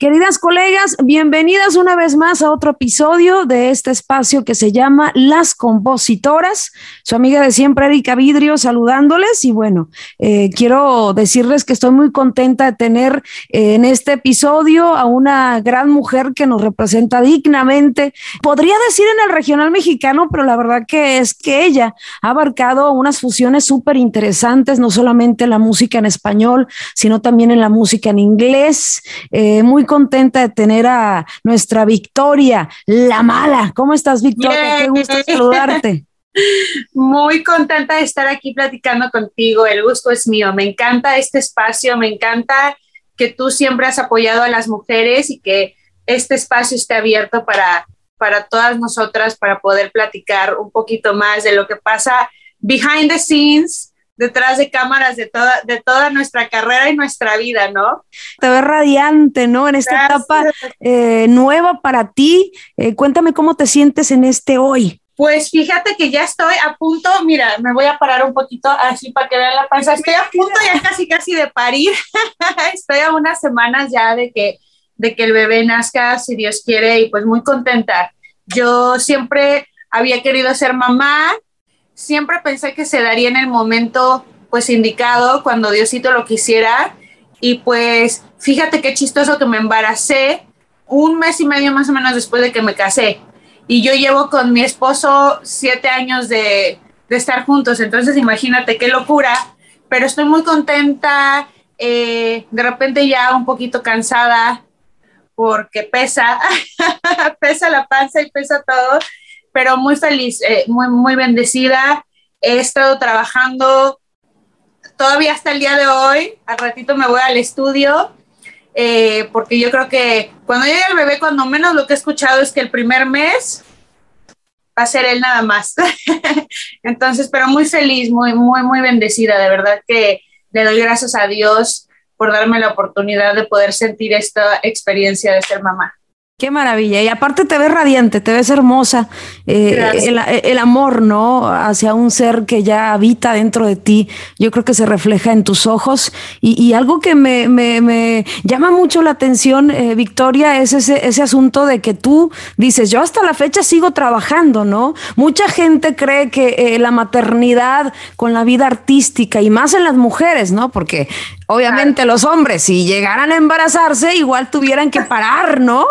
Queridas colegas, bienvenidas una vez más a otro episodio de este espacio que se llama Las Compositoras. Su amiga de siempre, Erika Vidrio, saludándoles. Y bueno, eh, quiero decirles que estoy muy contenta de tener eh, en este episodio a una gran mujer que nos representa dignamente. Podría decir en el regional mexicano, pero la verdad que es que ella ha abarcado unas fusiones súper interesantes, no solamente en la música en español, sino también en la música en inglés. Eh, muy contenta de tener a nuestra Victoria, la mala. ¿Cómo estás, Victoria? Qué gusto saludarte. Muy contenta de estar aquí platicando contigo. El gusto es mío. Me encanta este espacio, me encanta que tú siempre has apoyado a las mujeres y que este espacio esté abierto para, para todas nosotras, para poder platicar un poquito más de lo que pasa behind the scenes detrás de cámaras de toda, de toda nuestra carrera y nuestra vida, ¿no? Te ves radiante, ¿no? En esta etapa eh, nueva para ti. Eh, cuéntame cómo te sientes en este hoy. Pues fíjate que ya estoy a punto, mira, me voy a parar un poquito así para que vean la panza. Estoy a punto ya casi casi de parir. estoy a unas semanas ya de que, de que el bebé nazca, si Dios quiere, y pues muy contenta. Yo siempre había querido ser mamá, siempre pensé que se daría en el momento pues indicado, cuando Diosito lo quisiera. Y pues fíjate qué chistoso que me embaracé un mes y medio más o menos después de que me casé. Y yo llevo con mi esposo siete años de, de estar juntos, entonces imagínate qué locura, pero estoy muy contenta, eh, de repente ya un poquito cansada porque pesa, pesa la panza y pesa todo, pero muy feliz, eh, muy, muy bendecida. He estado trabajando todavía hasta el día de hoy. Al ratito me voy al estudio, eh, porque yo creo que cuando llegue el bebé, cuando menos lo que he escuchado es que el primer mes va a ser él nada más. Entonces, pero muy feliz, muy, muy, muy bendecida. De verdad que le doy gracias a Dios por darme la oportunidad de poder sentir esta experiencia de ser mamá. Qué maravilla. Y aparte te ves radiante, te ves hermosa. Eh, el, amor, ¿no? Hacia un ser que ya habita dentro de ti, yo creo que se refleja en tus ojos. Y, algo que me, llama mucho la atención, eh, Victoria, es ese, ese asunto de que tú dices, yo hasta la fecha sigo trabajando, ¿no? Mucha gente cree que eh, la maternidad con la vida artística y más en las mujeres, ¿no? Porque Obviamente los hombres, si llegaran a embarazarse, igual tuvieran que parar, ¿no?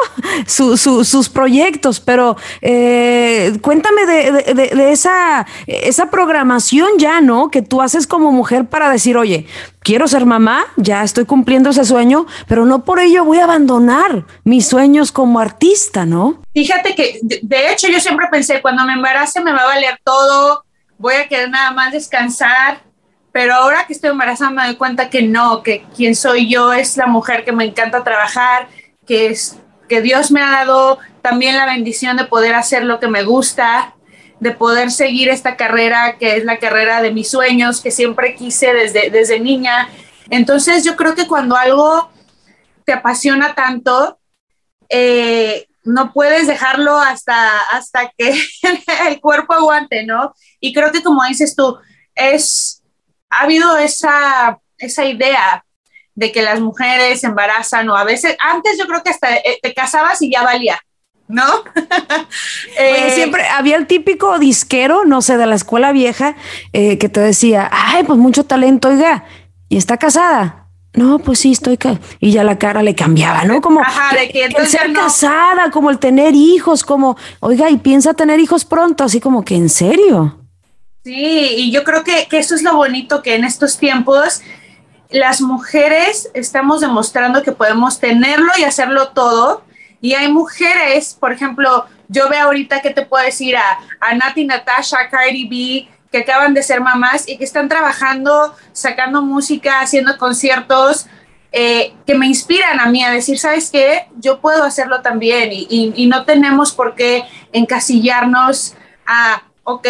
sus proyectos, pero eh, cuéntame de, esa, esa programación ya, ¿no? Que tú haces como mujer para decir, oye, quiero ser mamá, ya estoy cumpliendo ese sueño, pero no por ello voy a abandonar mis sueños como artista, ¿no? Fíjate que, de hecho, yo siempre pensé, cuando me embarace me va a valer todo, voy a querer nada más descansar pero ahora que estoy embarazada me doy cuenta que no, que quien soy yo es la mujer que me encanta trabajar, que es que Dios me ha dado también la bendición de poder hacer lo que me gusta, de poder seguir esta carrera que es la carrera de mis sueños, que siempre quise desde, desde niña. Entonces yo creo que cuando algo te apasiona tanto, eh, no puedes dejarlo hasta, hasta que el cuerpo aguante, ¿no? Y creo que como dices tú, es ha habido esa, esa idea de que las mujeres embarazan o a veces, antes yo creo que hasta eh, te casabas y ya valía, ¿no? Eh, siempre había el típico disquero, no sé, de la escuela vieja, eh, que te decía, ay, pues mucho talento, oiga, y está casada. No, pues sí, estoy y ya la cara le cambiaba, ¿no? Como de que el ser casada, como el tener hijos, como, oiga, y piensa tener hijos pronto, así como que en serio. Sí, y yo creo que, eso es lo bonito que en estos tiempos las mujeres estamos demostrando que podemos tenerlo y hacerlo todo. Y hay mujeres, por ejemplo, yo veo ahorita que te puedo decir a, a Nati Natasha, Cardi B, que acaban de ser mamás y que están trabajando, sacando música, haciendo conciertos, eh, que me inspiran a mí a decir, ¿sabes qué? Yo puedo hacerlo también y, y no tenemos por qué encasillarnos a, ok,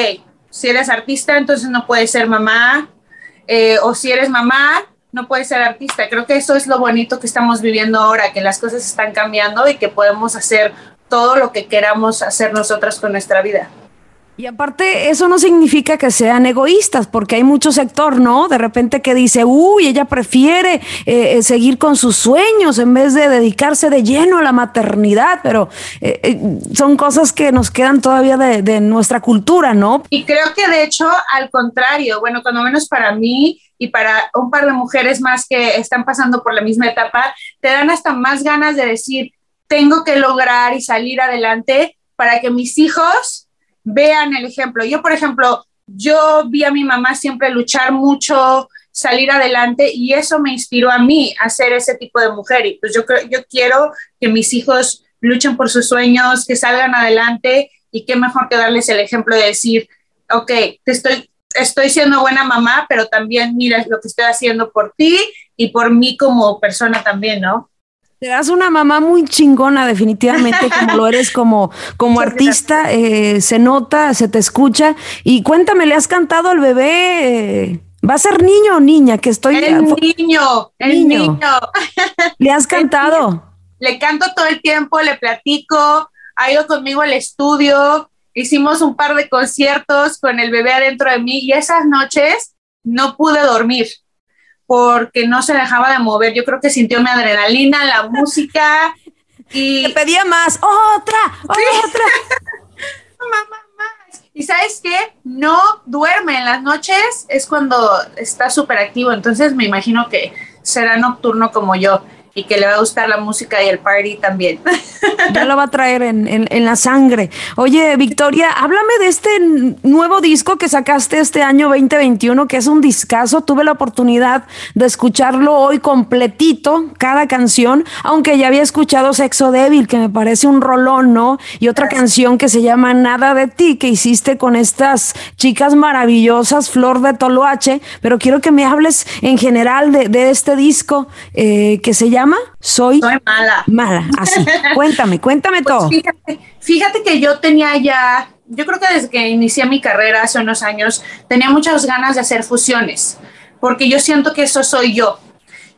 si eres artista, entonces no puedes ser mamá, eh, o si eres mamá, no puedes ser artista. Creo que eso es lo bonito que estamos viviendo ahora, que las cosas están cambiando y que podemos hacer todo lo que queramos hacer nosotras con nuestra vida. Y aparte, eso no significa que sean egoístas, porque hay mucho sector, ¿no? De repente que dice, uy, ella prefiere eh, eh, seguir con sus sueños en vez de dedicarse de lleno a la maternidad, pero eh, son cosas que nos quedan todavía de, de, nuestra cultura, ¿no? Y creo que de hecho, al contrario, bueno, cuando menos para mí y para un par de mujeres más que están pasando por la misma etapa, te dan hasta más ganas de decir, tengo que lograr y salir adelante para que mis hijos vean el ejemplo. Yo, por ejemplo, yo vi a mi mamá siempre luchar mucho, salir adelante y eso me inspiró a mí a ser ese tipo de mujer. Y pues yo, yo quiero que mis hijos luchen por sus sueños, que salgan adelante y qué mejor que darles el ejemplo de decir, ok, te estoy, estoy siendo buena mamá, pero también mira lo que estoy haciendo por ti y por mí como persona también, ¿no? Te das una mamá muy chingona, definitivamente, como lo eres como, como artista. Eh, se nota, se te escucha. Y cuéntame, ¿le has cantado al bebé? ¿Va a ser niño o niña? Que estoy. El niño, el niño. ¿Le has cantado? Le canto todo el tiempo, le platico, ha ido conmigo al estudio, hicimos un par de conciertos con el bebé adentro de mí y esas noches no pude dormir porque no se dejaba de mover. Yo creo que sintió mi adrenalina, la música y... Te pedía más, otra, otra. Mamá, más. Y sabes qué? No duerme en las noches, es cuando está súper activo, entonces me imagino que será nocturno como yo y que le va a gustar la música y el party también. Ya lo va a traer en, la sangre. Oye, Victoria, háblame de este nuevo disco que sacaste este año 2021, que es un discazo. Tuve la oportunidad de escucharlo hoy completito, cada canción, aunque ya había escuchado Sexo Débil, que me parece un rolón, ¿no? Y otra canción que se llama Nada de ti, que hiciste con estas chicas maravillosas, Flor de Toloache, pero quiero que me hables en general de, este disco eh, que se llama soy, mala. Mala, así. cuéntame, cuéntame pues todo. Fíjate, que yo tenía ya, yo creo que desde que inicié mi carrera hace unos años, tenía muchas ganas de hacer fusiones, porque yo siento que eso soy yo.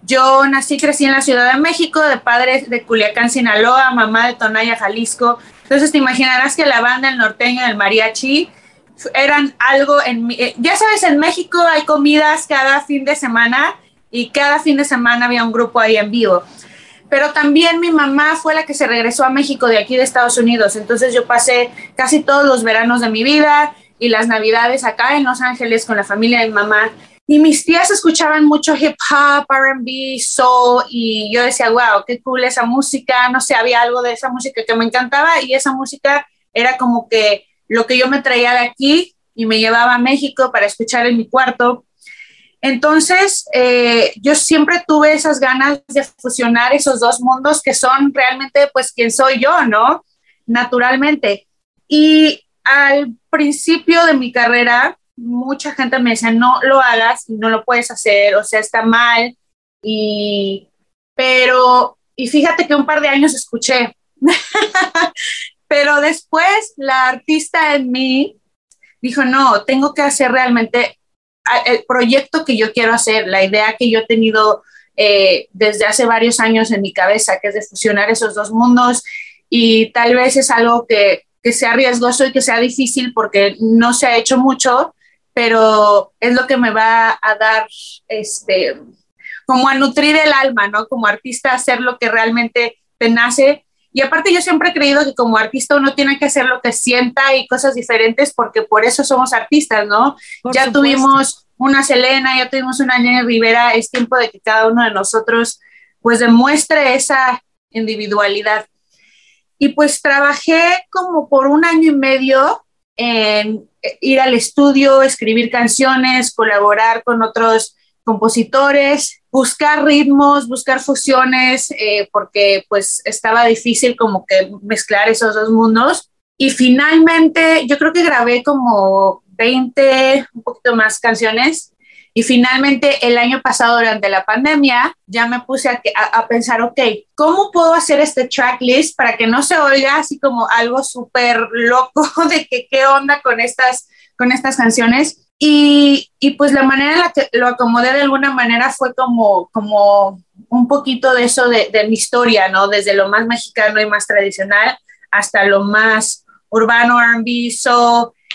Yo nací, crecí en la Ciudad de México, de padres de Culiacán, Sinaloa, mamá de Tonaya, Jalisco. Entonces te imaginarás que la banda, el norteño, el mariachi, eran algo en... Eh, ya sabes, en México hay comidas cada fin de semana y cada fin de semana había un grupo ahí en vivo. Pero también mi mamá fue la que se regresó a México de aquí de Estados Unidos, entonces yo pasé casi todos los veranos de mi vida y las navidades acá en Los Ángeles con la familia de mi mamá. Y mis tías escuchaban mucho hip hop, RB, soul, y yo decía, wow, qué cool esa música. No sé, había algo de esa música que me encantaba y esa música era como que lo que yo me traía de aquí y me llevaba a México para escuchar en mi cuarto. Entonces, eh, yo siempre tuve esas ganas de fusionar esos dos mundos que son realmente, pues, quien soy yo, ¿no? Naturalmente. Y al principio de mi carrera, mucha gente me decía, no lo hagas, no lo puedes hacer, o sea, está mal. Y, pero, y fíjate que un par de años escuché. pero después la artista en mí dijo, no, tengo que hacer realmente el proyecto que yo quiero hacer, la idea que yo he tenido eh, desde hace varios años en mi cabeza, que es de fusionar esos dos mundos y tal vez es algo que, que sea riesgoso y que sea difícil porque no se ha hecho mucho, pero es lo que me va a dar, este, como a nutrir el alma, ¿no? Como artista, hacer lo que realmente te nace y aparte yo siempre he creído que como artista uno tiene que hacer lo que sienta y cosas diferentes porque por eso somos artistas, ¿no? ya tuvimos una Selena, ya tuvimos una Jenny Rivera, es tiempo de que cada uno de nosotros pues demuestre esa individualidad. Y pues trabajé como por un año y medio en ir al estudio, escribir canciones, colaborar con otros compositores, buscar ritmos, buscar fusiones, eh, porque pues estaba difícil como que mezclar esos dos mundos. Y finalmente, yo creo que grabé como 20, un poquito más canciones. Y finalmente, el año pasado, durante la pandemia, ya me puse a, pensar, ok, ¿cómo puedo hacer este tracklist para que no se oiga así como algo súper loco de que qué onda con estas, con estas canciones? Y, y, pues la manera en la que lo acomodé de alguna manera fue como, como un poquito de eso de, mi historia, ¿no? Desde lo más mexicano y más tradicional hasta lo más urbano, RB,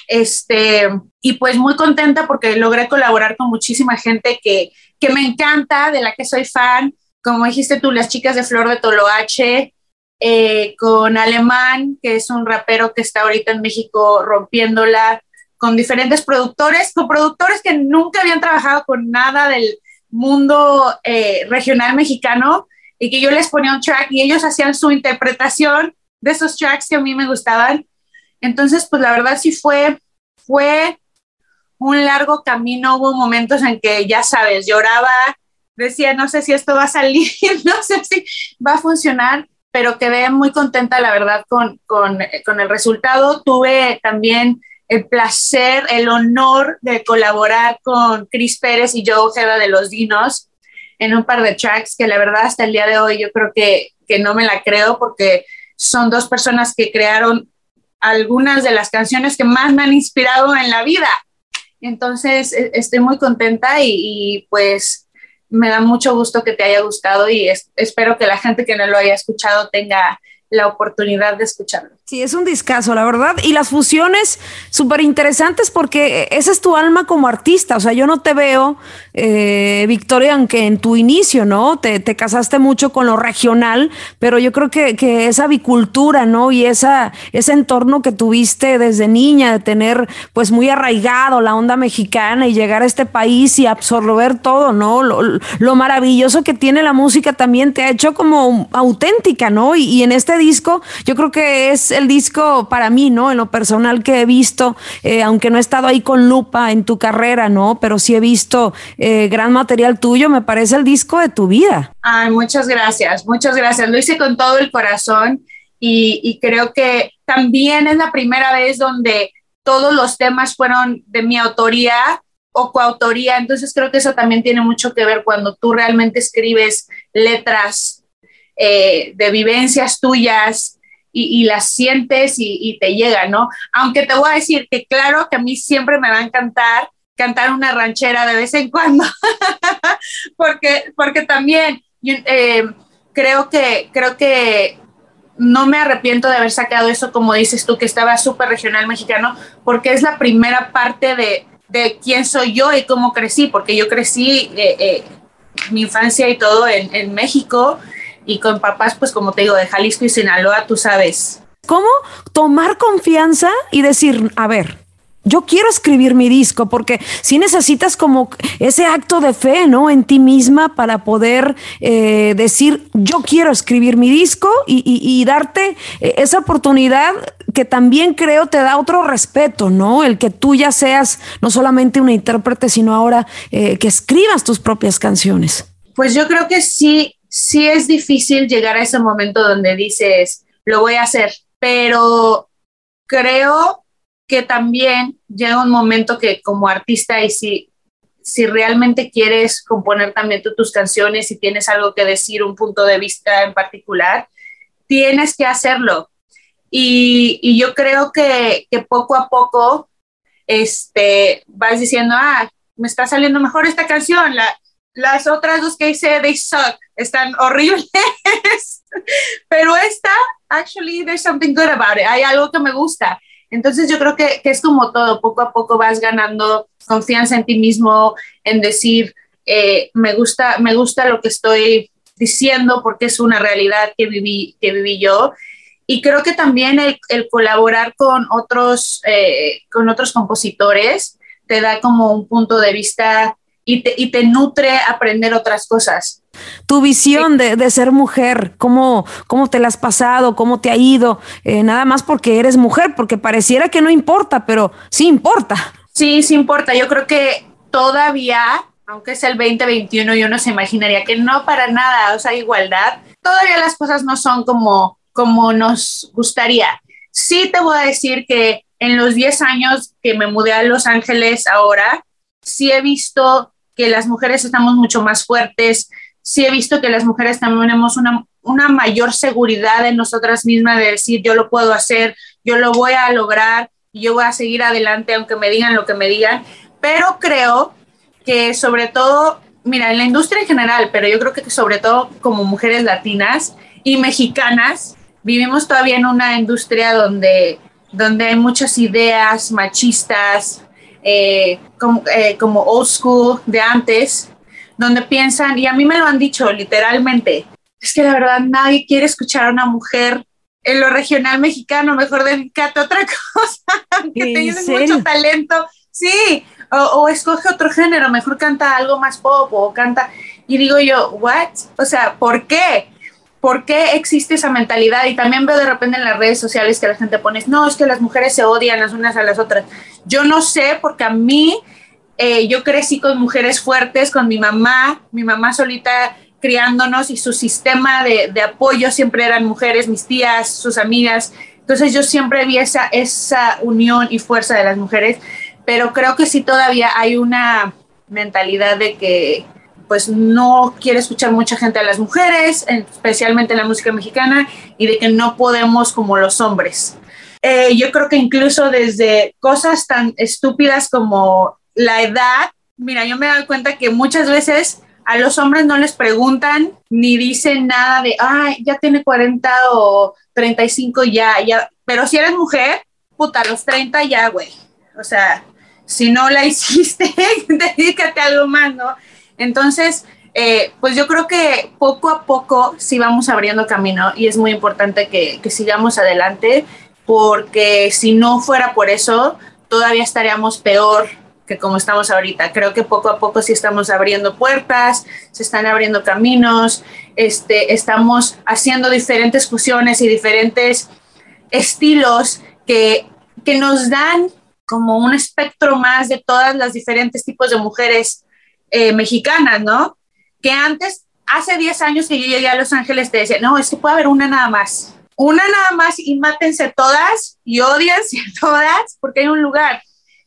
este, y pues muy contenta porque logré colaborar con muchísima gente que, que me encanta, de la que soy fan, como dijiste tú, las chicas de Flor de Toloache, eh, con Alemán, que es un rapero que está ahorita en México rompiéndola, con diferentes productores, con productores que nunca habían trabajado con nada del mundo eh, regional mexicano y que yo les ponía un track y ellos hacían su interpretación de esos tracks que a mí me gustaban. Entonces, pues la verdad sí fue, fue un largo camino, hubo momentos en que, ya sabes, lloraba, decía, no sé si esto va a salir, no sé si va a funcionar, pero quedé muy contenta, la verdad, con, con, con el resultado. Tuve también el placer, el honor de colaborar con Chris Pérez y Joe Ojeda de Los Dinos en un par de tracks que la verdad hasta el día de hoy yo creo que, que no me la creo porque son dos personas que crearon algunas de las canciones que más me han inspirado en la vida. Entonces e, estoy muy contenta y, y pues me da mucho gusto que te haya gustado y espero que la gente que no lo haya escuchado tenga la oportunidad de escucharlo. Sí, es un discazo, la verdad. Y las fusiones súper interesantes porque esa es tu alma como artista. O sea, yo no te veo, eh, Victoria, aunque en tu inicio, ¿no? Te, te, casaste mucho con lo regional, pero yo creo que, que, esa avicultura, ¿no? Y esa, ese entorno que tuviste desde niña, de tener pues muy arraigado la onda mexicana y llegar a este país y absorber todo, ¿no? Lo, lo maravilloso que tiene la música también te ha hecho como auténtica, ¿no? y en este disco, yo creo que es el disco para mí, ¿no? En lo personal que he visto, eh, aunque no he estado ahí con lupa en tu carrera, ¿no? Pero sí he visto eh, gran material tuyo, me parece el disco de tu vida. Ay, muchas gracias, muchas gracias. Lo hice con todo el corazón y, y creo que también es la primera vez donde todos los temas fueron de mi autoría o coautoría, entonces creo que eso también tiene mucho que ver cuando tú realmente escribes letras eh, de vivencias tuyas y, y las sientes y, y, te llega, ¿no? Aunque te voy a decir que claro que a mí siempre me va a encantar cantar una ranchera de vez en cuando, porque, porque también eh, creo que, creo que no me arrepiento de haber sacado eso, como dices tú, que estaba súper regional mexicano, porque es la primera parte de, de, quién soy yo y cómo crecí, porque yo crecí eh, eh, mi infancia y todo en, en México y con papás, pues como te digo, de Jalisco y Sinaloa, tú sabes. ¿Cómo tomar confianza y decir, a ver, yo quiero escribir mi disco, porque si necesitas como ese acto de fe, ¿no? En ti misma para poder eh, decir, yo quiero escribir mi disco y, y, y, darte eh, esa oportunidad que también creo te da otro respeto, ¿no? El que tú ya seas no solamente una intérprete, sino ahora eh, que escribas tus propias canciones. Pues yo creo que sí, sí es difícil llegar a ese momento donde dices, lo voy a hacer, pero creo que también llega un momento que como artista y si, si realmente quieres componer también tus canciones y tienes algo que decir, un punto de vista en particular, tienes que hacerlo. Y, y yo creo que, que, poco a poco este, vas diciendo, ah, me está saliendo mejor esta canción, la, las otras dos que hice, they suck, están horribles, pero esta, actually, there's something good about it, hay algo que me gusta. Entonces yo creo que, que, es como todo, poco a poco vas ganando confianza en ti mismo, en decir, eh, me, gusta, me gusta lo que estoy diciendo porque es una realidad que viví, que viví yo. Y creo que también el, el colaborar con otros, eh, con otros compositores te da como un punto de vista y te, y te nutre aprender otras cosas. Tu visión de, de, ser mujer, ¿cómo, ¿cómo te la has pasado? ¿Cómo te ha ido? Eh, nada más porque eres mujer, porque pareciera que no importa, pero sí importa. Sí, sí importa. Yo creo que todavía, aunque es el 2021 y uno se imaginaría que no para nada, o sea, igualdad, todavía las cosas no son como, como nos gustaría. Sí te voy a decir que en los 10 años que me mudé a Los Ángeles ahora, sí he visto que las mujeres estamos mucho más fuertes, sí he visto que las mujeres también tenemos una, una mayor seguridad en nosotras mismas de decir, yo lo puedo hacer, yo lo voy a lograr, yo voy a seguir adelante aunque me digan lo que me digan, pero creo que sobre todo, mira, en la industria en general, pero yo creo que sobre todo como mujeres latinas y mexicanas, vivimos todavía en una industria donde, donde hay muchas ideas machistas, eh, como, eh, como old school de antes, donde piensan, y a mí me lo han dicho literalmente, es que la verdad nadie quiere escuchar a una mujer en lo regional mexicano, mejor dedícate a otra cosa, que tienes mucho talento, sí, o, o, escoge otro género, mejor canta algo más pop o canta, y digo yo, what? O sea, ¿por qué? ¿Por qué existe esa mentalidad? Y también veo de repente en las redes sociales que la gente pone, no, es que las mujeres se odian las unas a las otras. Yo no sé, porque a mí, eh, yo crecí con mujeres fuertes, con mi mamá, mi mamá solita criándonos y su sistema de, de, apoyo siempre eran mujeres, mis tías, sus amigas. Entonces yo siempre vi esa, esa unión y fuerza de las mujeres, pero creo que sí todavía hay una mentalidad de que pues no quiere escuchar mucha gente a las mujeres, especialmente en la música mexicana, y de que no podemos como los hombres. Eh, yo creo que incluso desde cosas tan estúpidas como la edad, mira, yo me doy cuenta que muchas veces a los hombres no les preguntan ni dicen nada de, ay, ya tiene 40 o 35 ya, ya, pero si eres mujer, puta, a los 30 ya, güey. O sea, si no la hiciste, dedícate a algo más, ¿no? Entonces, eh, pues yo creo que poco a poco sí vamos abriendo camino y es muy importante que, que sigamos adelante porque si no fuera por eso, todavía estaríamos peor que como estamos ahorita. Creo que poco a poco sí estamos abriendo puertas, se están abriendo caminos, este, estamos haciendo diferentes fusiones y diferentes estilos que, que nos dan como un espectro más de todas las diferentes tipos de mujeres eh, mexicanas, ¿no? Que antes, hace 10 años que yo llegué a Los Ángeles, te decía, no, es que puede haber una nada más. Una nada más y mátense todas y odiense todas porque hay un lugar.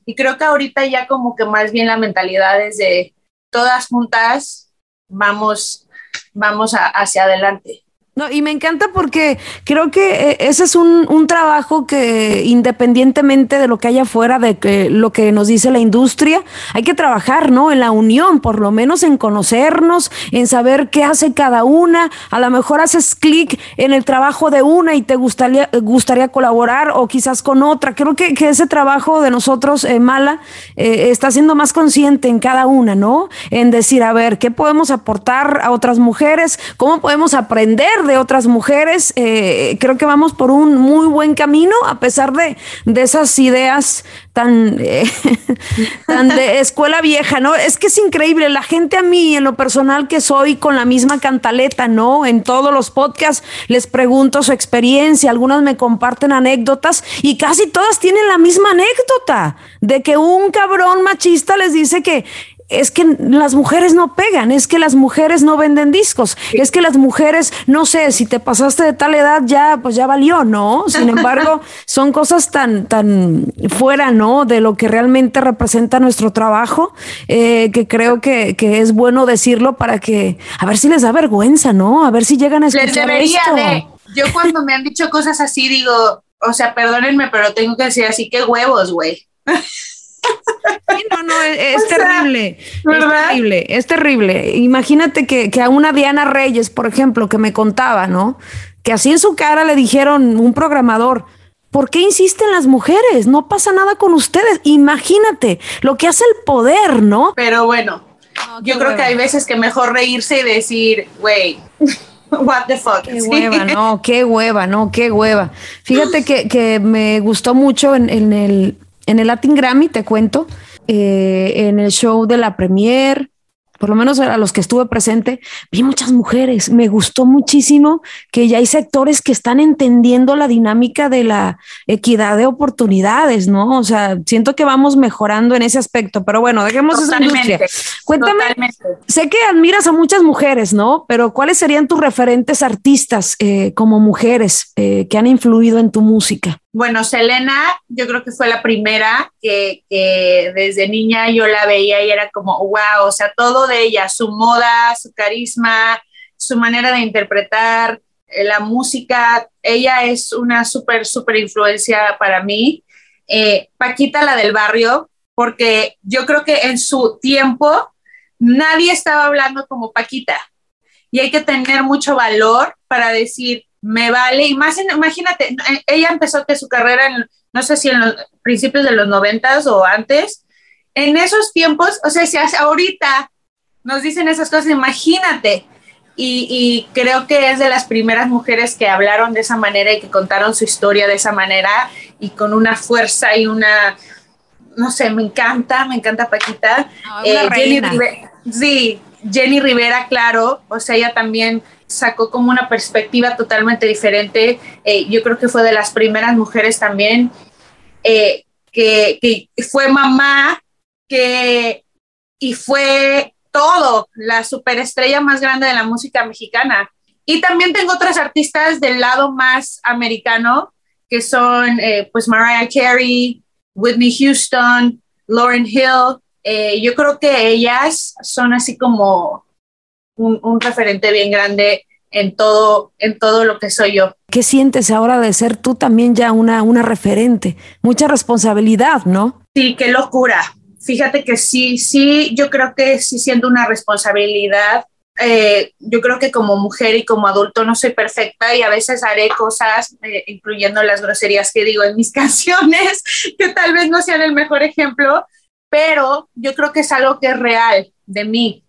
Y creo que ahorita ya como que más bien la mentalidad es de todas juntas vamos, vamos hacia adelante. No, y me encanta porque creo que eh, ese es un, un, trabajo que independientemente de lo que haya afuera, de que lo que nos dice la industria, hay que trabajar, ¿no? En la unión, por lo menos en conocernos, en saber qué hace cada una. A lo mejor haces clic en el trabajo de una y te gustaría, gustaría colaborar o quizás con otra. Creo que, que ese trabajo de nosotros, eh, Mala, eh, está siendo más consciente en cada una, ¿no? En decir, a ver, ¿qué podemos aportar a otras mujeres? ¿Cómo podemos aprender de otras mujeres. Eh, creo que vamos por un muy buen camino, a pesar de, de esas ideas tan, eh, tan de escuela vieja, ¿no? Es que es increíble. La gente a mí, en lo personal que soy, con la misma cantaleta, ¿no? En todos los podcasts les pregunto su experiencia, algunas me comparten anécdotas y casi todas tienen la misma anécdota de que un cabrón machista les dice que es que las mujeres no pegan, es que las mujeres no venden discos, es que las mujeres, no sé, si te pasaste de tal edad ya, pues ya valió, ¿no? Sin embargo, son cosas tan, tan fuera, ¿no? De lo que realmente representa nuestro trabajo, eh, que creo que, que, es bueno decirlo para que, a ver si les da vergüenza, ¿no? A ver si llegan a escuchar esto. De, yo cuando me han dicho cosas así digo, o sea, perdónenme, pero tengo que decir así, qué huevos, güey no, no, es, terrible. Es terrible, es terrible. Imagínate que, a una Diana Reyes, por ejemplo, que me contaba, ¿no? Que así en su cara le dijeron un programador, ¿por qué insisten las mujeres? No pasa nada con ustedes. Imagínate lo que hace el poder, ¿no? Pero bueno, yo creo que hay veces que mejor reírse y decir, güey. What the fuck. Qué hueva, no, qué hueva, no, qué hueva. Fíjate que, me gustó mucho en, en el en el Latin Grammy, te cuento, eh, en el show de la premier, por lo menos a los que estuve presente, vi muchas mujeres. Me gustó muchísimo que ya hay sectores que están entendiendo la dinámica de la equidad de oportunidades, ¿no? O sea, siento que vamos mejorando en ese aspecto, pero bueno, dejemos esa industria. Cuéntame, sé que admiras a muchas mujeres, ¿no? Pero ¿cuáles serían tus referentes artistas eh, como mujeres eh, que han influido en tu música? Bueno, Selena, yo creo que fue la primera que, desde niña yo la veía y era como, wow, o sea, todo de ella, su moda, su carisma, su manera de interpretar eh, la música, ella es una súper, súper influencia para mí. Eh, Paquita, la del barrio, porque yo creo que en su tiempo nadie estaba hablando como Paquita y hay que tener mucho valor para decir, me vale. Y más, imagínate, eh, ella empezó que su carrera, en, no sé si en los principios de los noventas o antes, en esos tiempos, o sea, si ahorita nos dicen esas cosas, imagínate. Y, y, creo que es de las primeras mujeres que hablaron de esa manera y que contaron su historia de esa manera y con una fuerza y una, no sé, me encanta, me encanta Paquita. eh, Jenny Rivera, sí, Jenny Rivera, claro, o sea, ella también sacó como una perspectiva totalmente diferente. Eh, yo creo que fue de las primeras mujeres también eh, que, fue mamá, que y fue todo, la superestrella más grande de la música mexicana. Y también tengo otras artistas del lado más americano, que son eh, pues Mariah Carey, Whitney Houston, Lauren Hill. Eh, yo creo que ellas son así como un, un, referente bien grande en todo, en todo lo que soy yo. ¿Qué sientes ahora de ser tú también ya una, una referente? Mucha responsabilidad, ¿no? Sí, qué locura. Fíjate que sí, sí, yo creo que sí siendo una responsabilidad. Eh, yo creo que como mujer y como adulto no soy perfecta y a veces haré cosas, eh, incluyendo las groserías que digo en mis canciones, que tal vez no sean el mejor ejemplo, pero yo creo que es algo que es real de mí.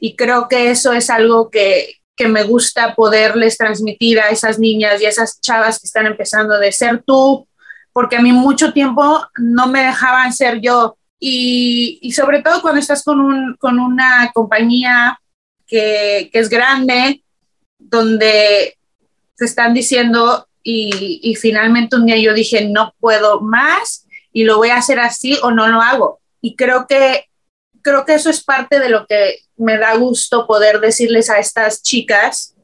Y creo que eso es algo que, que me gusta poderles transmitir a esas niñas y a esas chavas que están empezando de ser tú, porque a mí mucho tiempo no me dejaban ser yo. Y, y sobre todo cuando estás con, un, con una compañía que, que, es grande, donde te están diciendo y, y finalmente un día yo dije, no puedo más y lo voy a hacer así o no lo hago. Y creo que creo que eso es parte de lo que me da gusto poder decirles a estas chicas,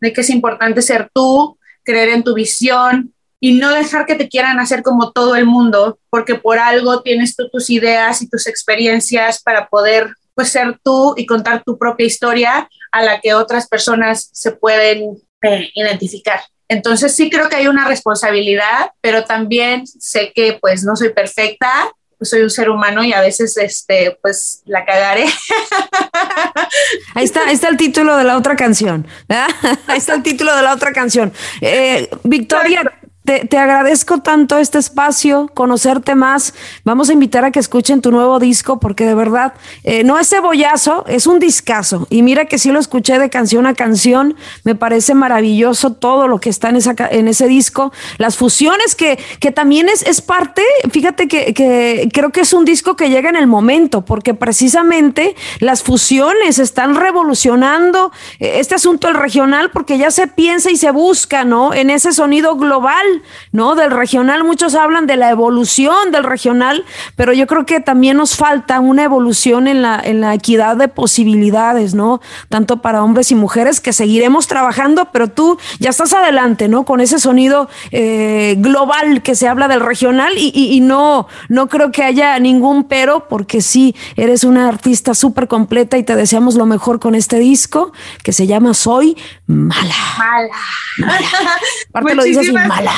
de que es importante ser tú, creer en tu visión y no dejar que te quieran hacer como todo el mundo, porque por algo tienes tú tus ideas y tus experiencias para poder pues ser tú y contar tu propia historia a la que otras personas se pueden eh, identificar. Entonces sí creo que hay una responsabilidad, pero también sé que pues no soy perfecta pues soy un ser humano y a veces este pues la cagaré. Ahí está, ahí está el título de la otra canción. Ahí está el título de la otra canción. Eh, Victoria, te, te, agradezco tanto este espacio, conocerte más. Vamos a invitar a que escuchen tu nuevo disco porque de verdad eh, no es cebollazo, es un discazo. Y mira que sí lo escuché de canción a canción. Me parece maravilloso todo lo que está en, esa, en ese disco. Las fusiones que, que también es, es parte, fíjate que, que creo que es un disco que llega en el momento porque precisamente las fusiones están revolucionando este asunto del regional porque ya se piensa y se busca, ¿no? En ese sonido global. ¿No? Del regional, muchos hablan de la evolución del regional, pero yo creo que también nos falta una evolución en la, en la equidad de posibilidades, ¿no? Tanto para hombres y mujeres que seguiremos trabajando, pero tú ya estás adelante, ¿no? Con ese sonido eh, global que se habla del regional y, y, y, no, no creo que haya ningún pero, porque sí, eres una artista súper completa y te deseamos lo mejor con este disco que se llama Soy Mala. Mala. mala. Aparte lo dices mala.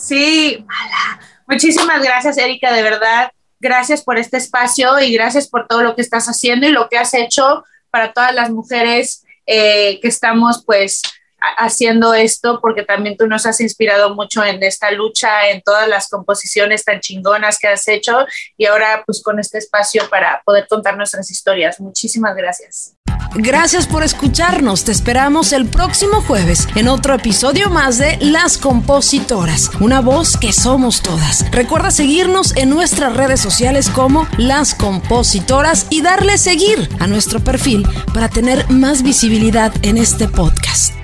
Sí, mala. Muchísimas gracias, Erika, de verdad. Gracias por este espacio y gracias por todo lo que estás haciendo y lo que has hecho para todas las mujeres eh, que estamos pues haciendo esto, porque también tú nos has inspirado mucho en esta lucha, en todas las composiciones tan chingonas que has hecho y ahora pues con este espacio para poder contar nuestras historias. Muchísimas gracias. Gracias por escucharnos. Te esperamos el próximo jueves en otro episodio más de Las Compositoras, una voz que somos todas. Recuerda seguirnos en nuestras redes sociales como Las Compositoras y darle seguir a nuestro perfil para tener más visibilidad en este podcast.